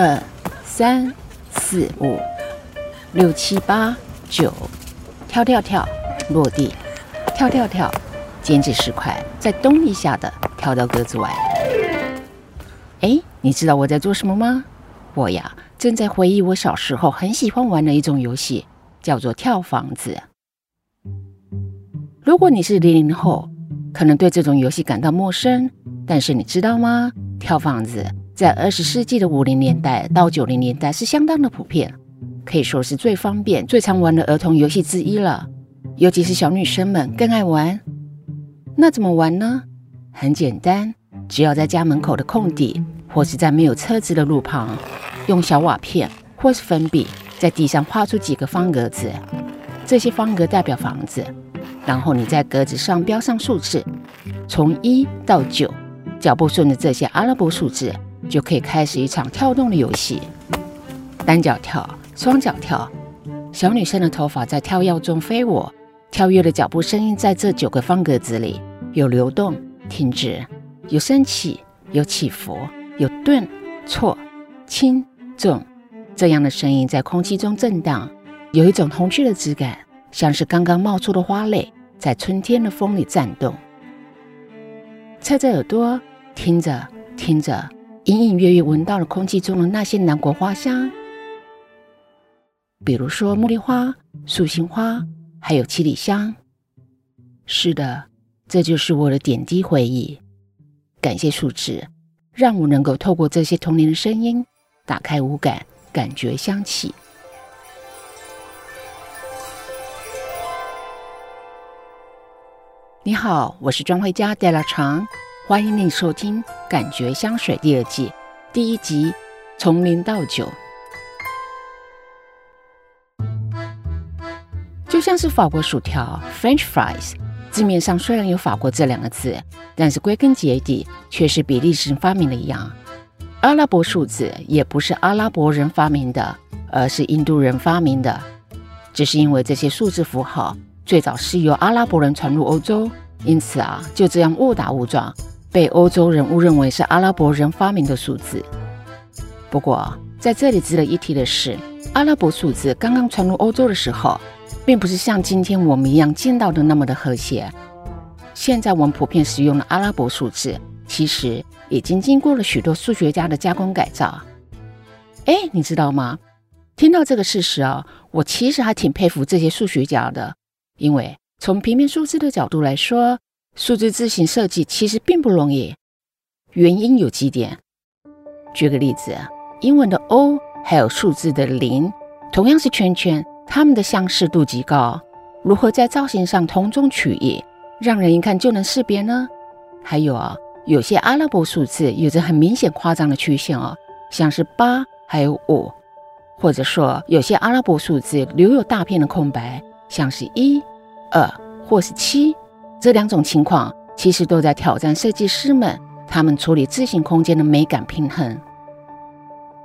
二、三、四、五、六、七、八、九，跳跳跳，落地，跳跳跳，减脂十块，再咚一下的跳到格子外。哎，你知道我在做什么吗？我呀，正在回忆我小时候很喜欢玩的一种游戏，叫做跳房子。如果你是零零后，可能对这种游戏感到陌生，但是你知道吗？跳房子在二十世纪的五零年代到九零年代是相当的普遍，可以说是最方便、最常玩的儿童游戏之一了。尤其是小女生们更爱玩。那怎么玩呢？很简单，只要在家门口的空地，或是在没有车子的路旁，用小瓦片或是粉笔在地上画出几个方格子，这些方格代表房子。然后你在格子上标上数字，从一到九，脚步顺着这些阿拉伯数字，就可以开始一场跳动的游戏。单脚跳，双脚跳，小女生的头发在跳跃中飞舞，跳跃的脚步声音在这九个方格子里有流动、停止，有升起、有起伏、有顿、挫、轻、重，这样的声音在空气中震荡，有一种童趣的质感，像是刚刚冒出的花蕾。在春天的风里颤动，侧着耳朵听着听着，隐隐约约闻到了空气中的那些南国花香，比如说茉莉花、素心花，还有七里香。是的，这就是我的点滴回忆。感谢树脂，让我能够透过这些童年的声音，打开五感，感觉香气。你好，我是庄慧佳戴拉长，欢迎你收听《感觉香水》第二季第一集《从零到九》。就像是法国薯条 （French fries），字面上虽然有“法国”这两个字，但是归根结底却是比利时人发明的一样。阿拉伯数字也不是阿拉伯人发明的，而是印度人发明的，只是因为这些数字符号。最早是由阿拉伯人传入欧洲，因此啊，就这样误打误撞被欧洲人误认为是阿拉伯人发明的数字。不过，在这里值得一提的是，阿拉伯数字刚刚传入欧洲的时候，并不是像今天我们一样见到的那么的和谐。现在我们普遍使用的阿拉伯数字，其实已经经过了许多数学家的加工改造。哎，你知道吗？听到这个事实啊，我其实还挺佩服这些数学家的。因为从平面数字的角度来说，数字字形设计其实并不容易。原因有几点。举个例子，英文的 O 还有数字的零，同样是圈圈，它们的相似度极高。如何在造型上同中取异，让人一看就能识别呢？还有啊，有些阿拉伯数字有着很明显夸张的曲线哦，像是八还有五，或者说有些阿拉伯数字留有大片的空白。像是一、二或是七这两种情况，其实都在挑战设计师们他们处理字形空间的美感平衡。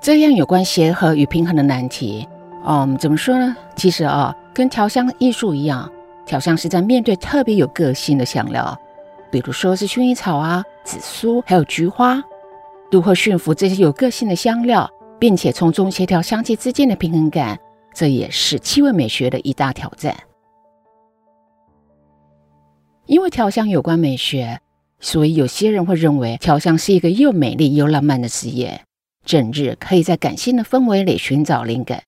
这样有关协和与平衡的难题，嗯，怎么说呢？其实啊，跟调香艺术一样，调香师在面对特别有个性的香料，比如说是薰衣草啊、紫苏还有菊花，如何驯服这些有个性的香料，并且从中协调香气之间的平衡感。这也是气味美学的一大挑战。因为调香有关美学，所以有些人会认为调香是一个又美丽又浪漫的职业，整日可以在感性的氛围里寻找灵感。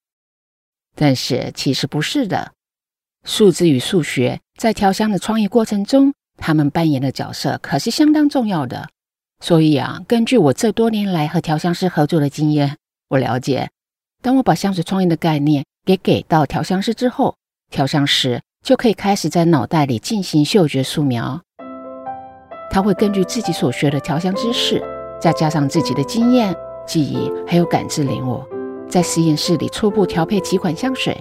但是其实不是的，数字与数学在调香的创意过程中，他们扮演的角色可是相当重要的。所以啊，根据我这多年来和调香师合作的经验，我了解，当我把香水创意的概念。给给到调香师之后，调香师就可以开始在脑袋里进行嗅觉素描。他会根据自己所学的调香知识，再加上自己的经验、记忆还有感知领悟，在实验室里初步调配几款香水。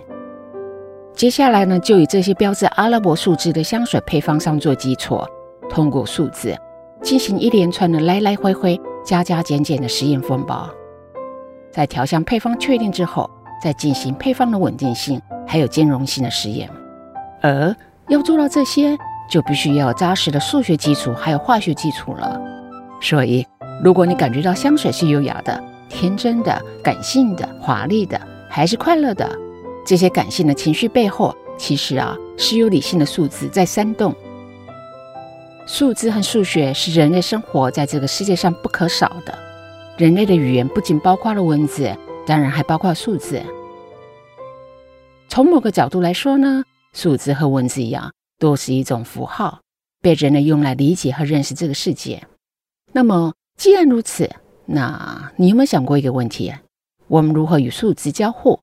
接下来呢，就以这些标志阿拉伯数字的香水配方上做基础，通过数字进行一连串的来来回回、加加减减的实验风暴。在调香配方确定之后。再进行配方的稳定性还有兼容性的实验，而要做到这些，就必须要扎实的数学基础还有化学基础了。所以，如果你感觉到香水是优雅的，天真的、感性的、华丽的，还是快乐的？这些感性的情绪背后，其实啊是有理性的数字在煽动。数字和数学是人类生活在这个世界上不可少的。人类的语言不仅包括了文字，当然还包括数字。从某个角度来说呢，数字和文字一样，都是一种符号，被人类用来理解和认识这个世界。那么，既然如此，那你有没有想过一个问题？我们如何与数字交互？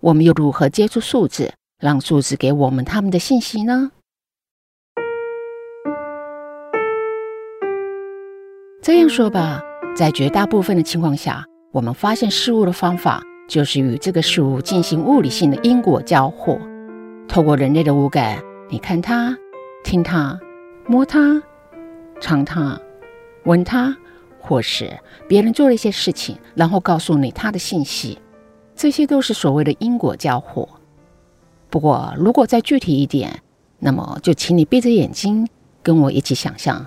我们又如何接触数字，让数字给我们他们的信息呢？这样说吧，在绝大部分的情况下，我们发现事物的方法就是与这个事物进行物理性的因果交互。透过人类的五感，你看它、听它、摸它、尝它、闻它，或是别人做了一些事情，然后告诉你它的信息，这些都是所谓的因果交互。不过，如果再具体一点，那么就请你闭着眼睛，跟我一起想象。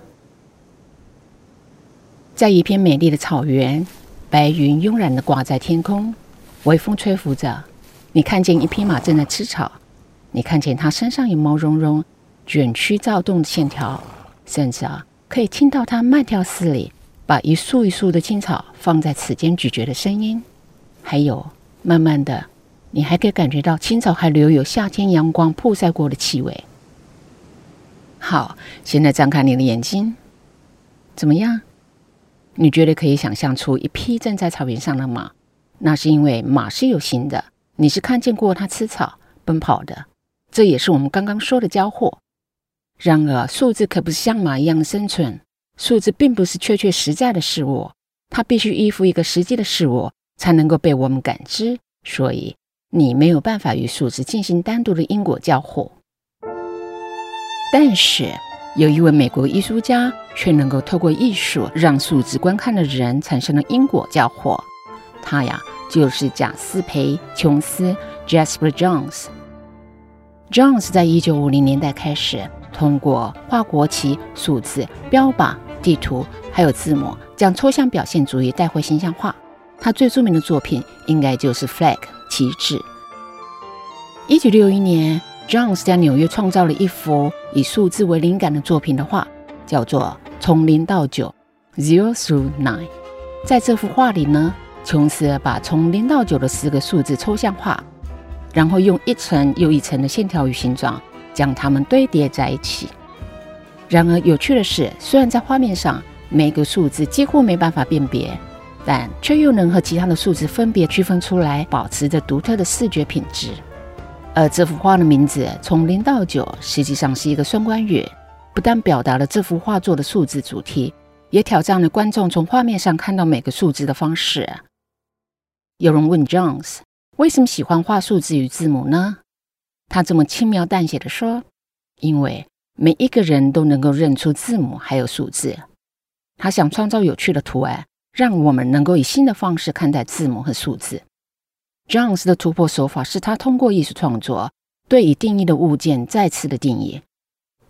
在一片美丽的草原，白云慵懒地挂在天空，微风吹拂着。你看见一匹马正在吃草，你看见它身上有毛茸茸、卷曲躁动的线条，甚至啊，可以听到它慢条斯理把一束一束的青草放在齿间咀嚼的声音。还有，慢慢的，你还可以感觉到青草还留有夏天阳光曝晒过的气味。好，现在张开你的眼睛，怎么样？你觉得可以想象出一匹正在草原上的马？那是因为马是有形的，你是看见过它吃草、奔跑的。这也是我们刚刚说的交互。然而，数字可不是像马一样的生存，数字并不是确确实在的事物，它必须依附一个实际的事物才能够被我们感知。所以，你没有办法与数字进行单独的因果交互。但是，有一位美国艺术家却能够透过艺术让数字观看的人产生了因果交互，他呀就是贾斯培·琼斯 （Jasper Johns） Jones 在一九五零年代开始通过画国旗、数字、标靶、地图还有字母，将抽象表现主义带回形象化。他最著名的作品应该就是《Flag》旗帜。一九六一年。Jones 在纽约创造了一幅以数字为灵感的作品的画，叫做《从零到九》（Zero through Nine）。在这幅画里呢，琼斯把从零到九的四个数字抽象化，然后用一层又一层的线条与形状将它们堆叠在一起。然而，有趣的是，虽然在画面上每个数字几乎没办法辨别，但却又能和其他的数字分别区分出来，保持着独特的视觉品质。而这幅画的名字从零到九，实际上是一个双关语，不但表达了这幅画作的数字主题，也挑战了观众从画面上看到每个数字的方式。有人问 Jones 为什么喜欢画数字与字母呢？他这么轻描淡写的说：“因为每一个人都能够认出字母还有数字。他想创造有趣的图案，让我们能够以新的方式看待字母和数字。” Jones 的突破手法是他通过艺术创作对已定义的物件再次的定义，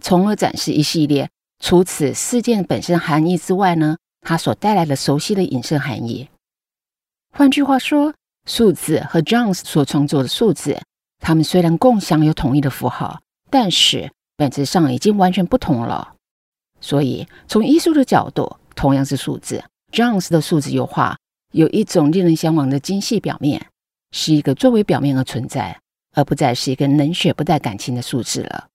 从而展示一系列除此事件本身含义之外呢，它所带来的熟悉的隐身含义。换句话说，数字和 Jones 所创作的数字，它们虽然共享有统一的符号，但是本质上已经完全不同了。所以，从艺术的角度，同样是数字，Jones 的数字油画有一种令人向往的精细表面。是一个作为表面而存在，而不再是一个冷血不带感情的数字了。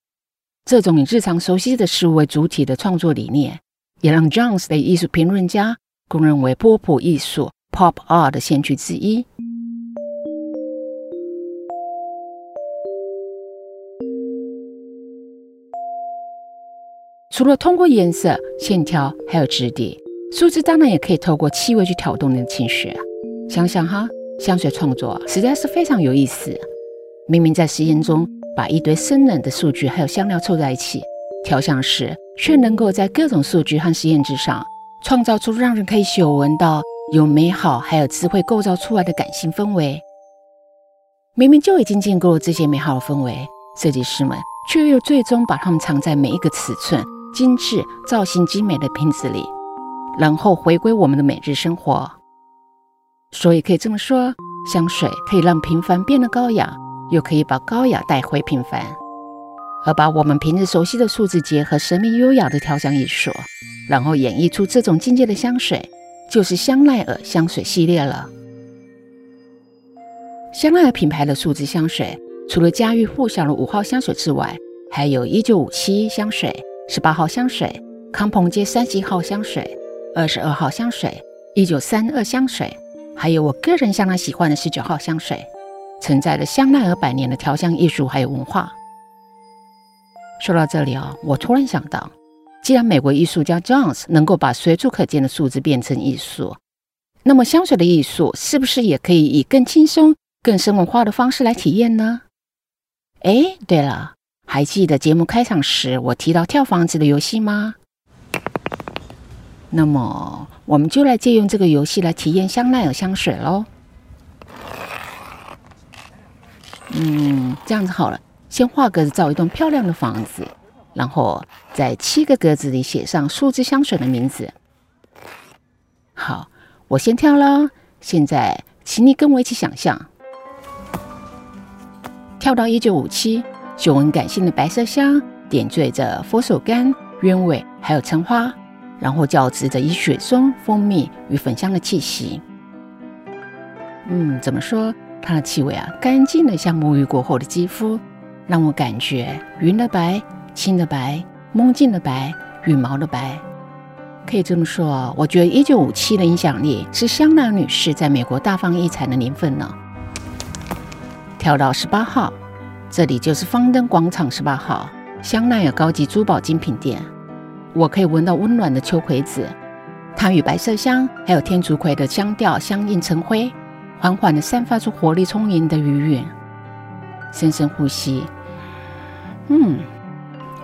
这种以日常熟悉的事物为主体的创作理念，也让 Jones 被艺术评论家公认为波普艺术 （Pop Art） 的先驱之一。除了通过颜色、线条还有质地，数字当然也可以透过气味去挑动你的情绪。想想哈。香水创作实在是非常有意思。明明在实验中把一堆生冷的数据还有香料凑在一起，调香时却能够在各种数据和实验之上创造出让人可以嗅闻到有美好还有智慧构造出来的感性氛围。明明就已经见过这些美好的氛围，设计师们却又最终把它们藏在每一个尺寸精致、造型精美的瓶子里，然后回归我们的每日生活。所以可以这么说，香水可以让平凡变得高雅，又可以把高雅带回平凡。而把我们平日熟悉的数字结合神秘优雅的调香艺术，然后演绎出这种境界的香水，就是香奈儿香水系列了。香奈儿品牌的数字香水，除了家喻户晓的五号香水之外，还有一九五七香水、十八号香水、康朋街三十一号香水、二十二号香水、一九三二香水，还有我个人相当喜欢的十九号香水，承载了香奈儿百年的调香艺术还有文化。说到这里啊，我突然想到，既然美国艺术家 Jones 能够把随处可见的数字变成艺术，那么香水的艺术是不是也可以以更轻松、更生活化的方式来体验呢？哎，对了，还记得节目开场时我提到跳房子的游戏吗？那么我们就来借用这个游戏来体验香奈儿香水喽。嗯，这样子好了。先画格子造一栋漂亮的房子，然后在七个格子里写上数字香水的名字。好，我先跳了。现在，请你跟我一起想象，跳到一九五七，嗅闻感性的白色香，点缀着佛手柑、鸢尾还有橙花，然后交织着以雪松、蜂蜜与粉香的气息。嗯，怎么说？它的气味啊，干净的像沐浴过后的肌肤。让我感觉云的白、青的白、梦境的白、羽毛的白，可以这么说。我觉得一九五七的影响力是香奈儿女士在美国大放异彩的年份呢。跳到十八号，这里就是方登广场十八号香奈儿高级珠宝精品店。我可以闻到温暖的秋葵子，它与白色香还有天竺葵的香调相映成辉，缓缓地散发出活力充盈的余韵。深深呼吸。嗯，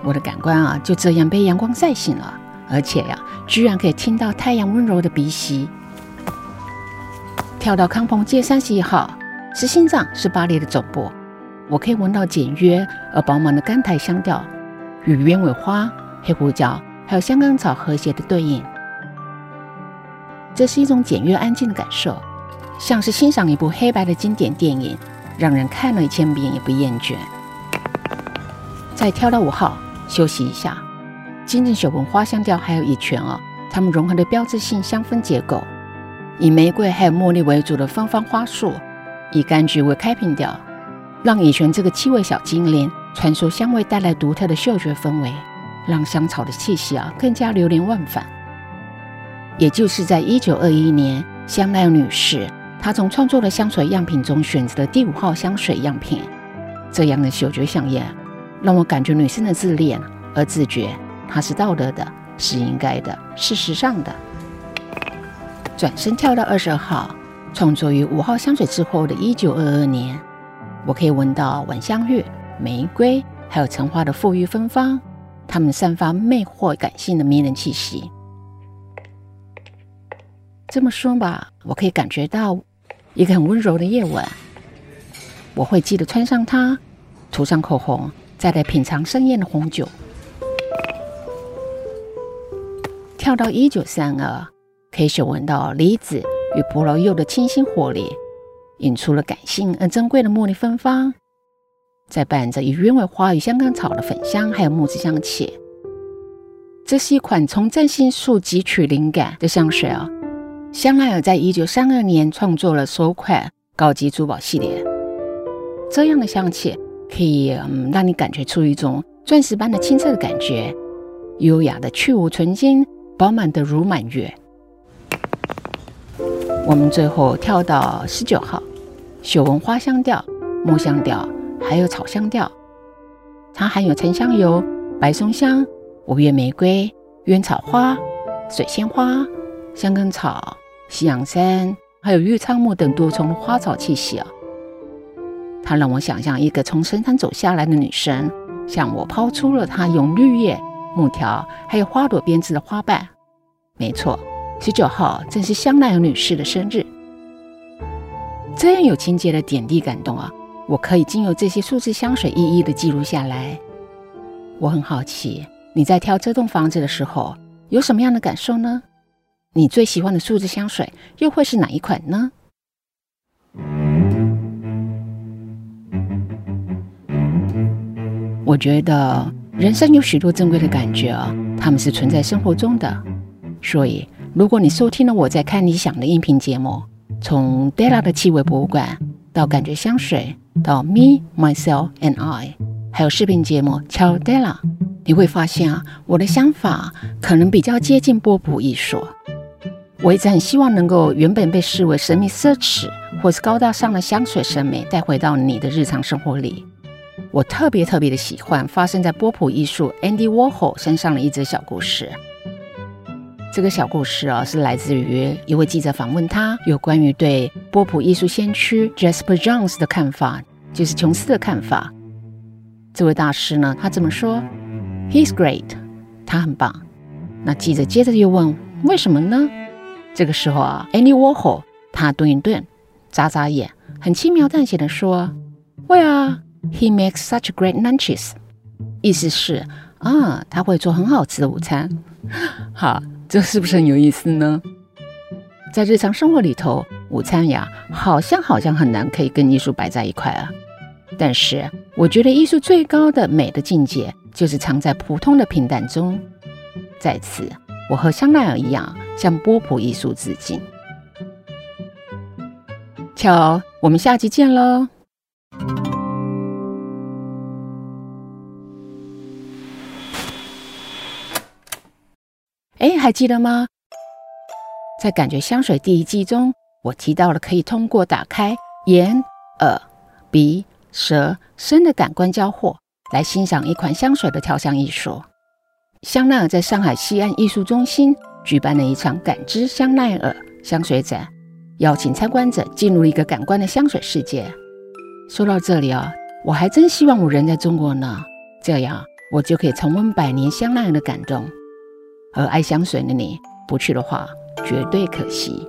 我的感官啊，就这样被阳光晒醒了，而且呀，居然可以听到太阳温柔的鼻息。跳到康朋街三十一号，是心脏，是巴黎的总部。我可以闻到简约而饱满的甘苔香调，与鸢尾花、黑胡椒还有香港草和谐的对应。这是一种简约安静的感受，像是欣赏一部黑白的经典电影，让人看了一千遍也不厌倦。再跳到五号休息一下，金正雪闻花香调还有乙醛哦，它们融合的标志性香氛结构，以玫瑰还有茉莉为主的芬芳花束，以柑橘为开瓶调，让乙醛这个气味小精灵传输香味带来独特的嗅觉氛围，让香草的气息啊更加流连忘返。也就是在一九二一年，香奈儿女士她从创作的香水样品中选择了第五号香水样品，这样的嗅觉香烟。让我感觉女生的自恋而自觉，它是道德的，是应该的，是时尚的。转身跳到二十二号，创作于五号香水之后的一九二二年，我可以闻到晚香玉、玫瑰还有橙花的馥郁芬芳，它们散发魅惑感性的迷人气息。这么说吧，我可以感觉到一个很温柔的夜晚，我会记得穿上它，涂上口红。再来品尝盛宴的红酒，跳到一九三二，可以嗅闻到梨子与葡萄柚的清新活力，引出了感性而珍贵的茉莉芬芳，再伴着以鸢尾花与香港草的粉香，还有木质香气。这是一款从占星术汲取灵感的香水啊！香奈儿在一九三二年创作了首款高级珠宝系列，这样的香气。可以嗯，让你感觉出一种钻石般的清澈的感觉，优雅的去无纯金，饱满的如满月。我们最后跳到十九号，雪闻花香调、木香调，还有草香调。它含有沉香油、白松香、五月玫瑰、鸢草花、水仙花、香根草、西洋参，还有玉苍木等多重花草气息啊。它让我想象一个从神坛走下来的女神，向我抛出了她用绿叶、木条还有花朵编织的花瓣。没错，十九号正是香奈儿女士的生日，这样有情节的点滴感动啊！我可以经由这些数字香水一一的记录下来。我很好奇，你在挑这栋房子的时候有什么样的感受呢？你最喜欢的数字香水又会是哪一款呢？我觉得人生有许多珍贵的感觉啊，他们是存在生活中的，所以。如果你收听了我在看理想的音频节目，从 Della 的气味博物馆到感觉香水，到 Me Myself and I，还有视频节目 Tell Della，你会发现啊，我的想法可能比较接近波普艺术。我一直很希望能够原本被视为神秘奢侈或是高大上的香水审美带回到你的日常生活里。我特别特别的喜欢发生在波普艺术 Andy Warhol 身上的一则小故事。这个小故事啊，是来自于一位记者访问他有关于对波普艺术先驱 Jasper Johns 的看法，就是琼斯的看法。这位大师呢，他这么说：“He's great，他很棒。”那记者接着又问：“为什么呢？”这个时候啊，Andy Warhol 他顿一顿，眨眨眼，很轻描淡写的说：“Well, he makes such great lunches。”意思是啊，他会做很好吃的午餐。好，这是不是很有意思呢？在日常生活里头，午餐呀，好像好像很难可以跟艺术摆在一块啊。但是，我觉得艺术最高的美的境界，就是藏在普通的平淡中。在此。我和香奈儿一样，向波普艺术致敬。瞧，我们下期见喽！还记得吗？在感觉香水第一季中，我提到了可以通过打开眼、耳、鼻、舌、身的感官交互，来欣赏一款香水的调香艺术。香奈儿在上海西岸艺术中心举办了一场“感知香奈儿”香水展，邀请参观者进入一个感官的香水世界。说到这里啊，我还真希望我人在中国呢，这样我就可以重温百年香奈儿的感动。而爱香水的你不去的话，绝对可惜。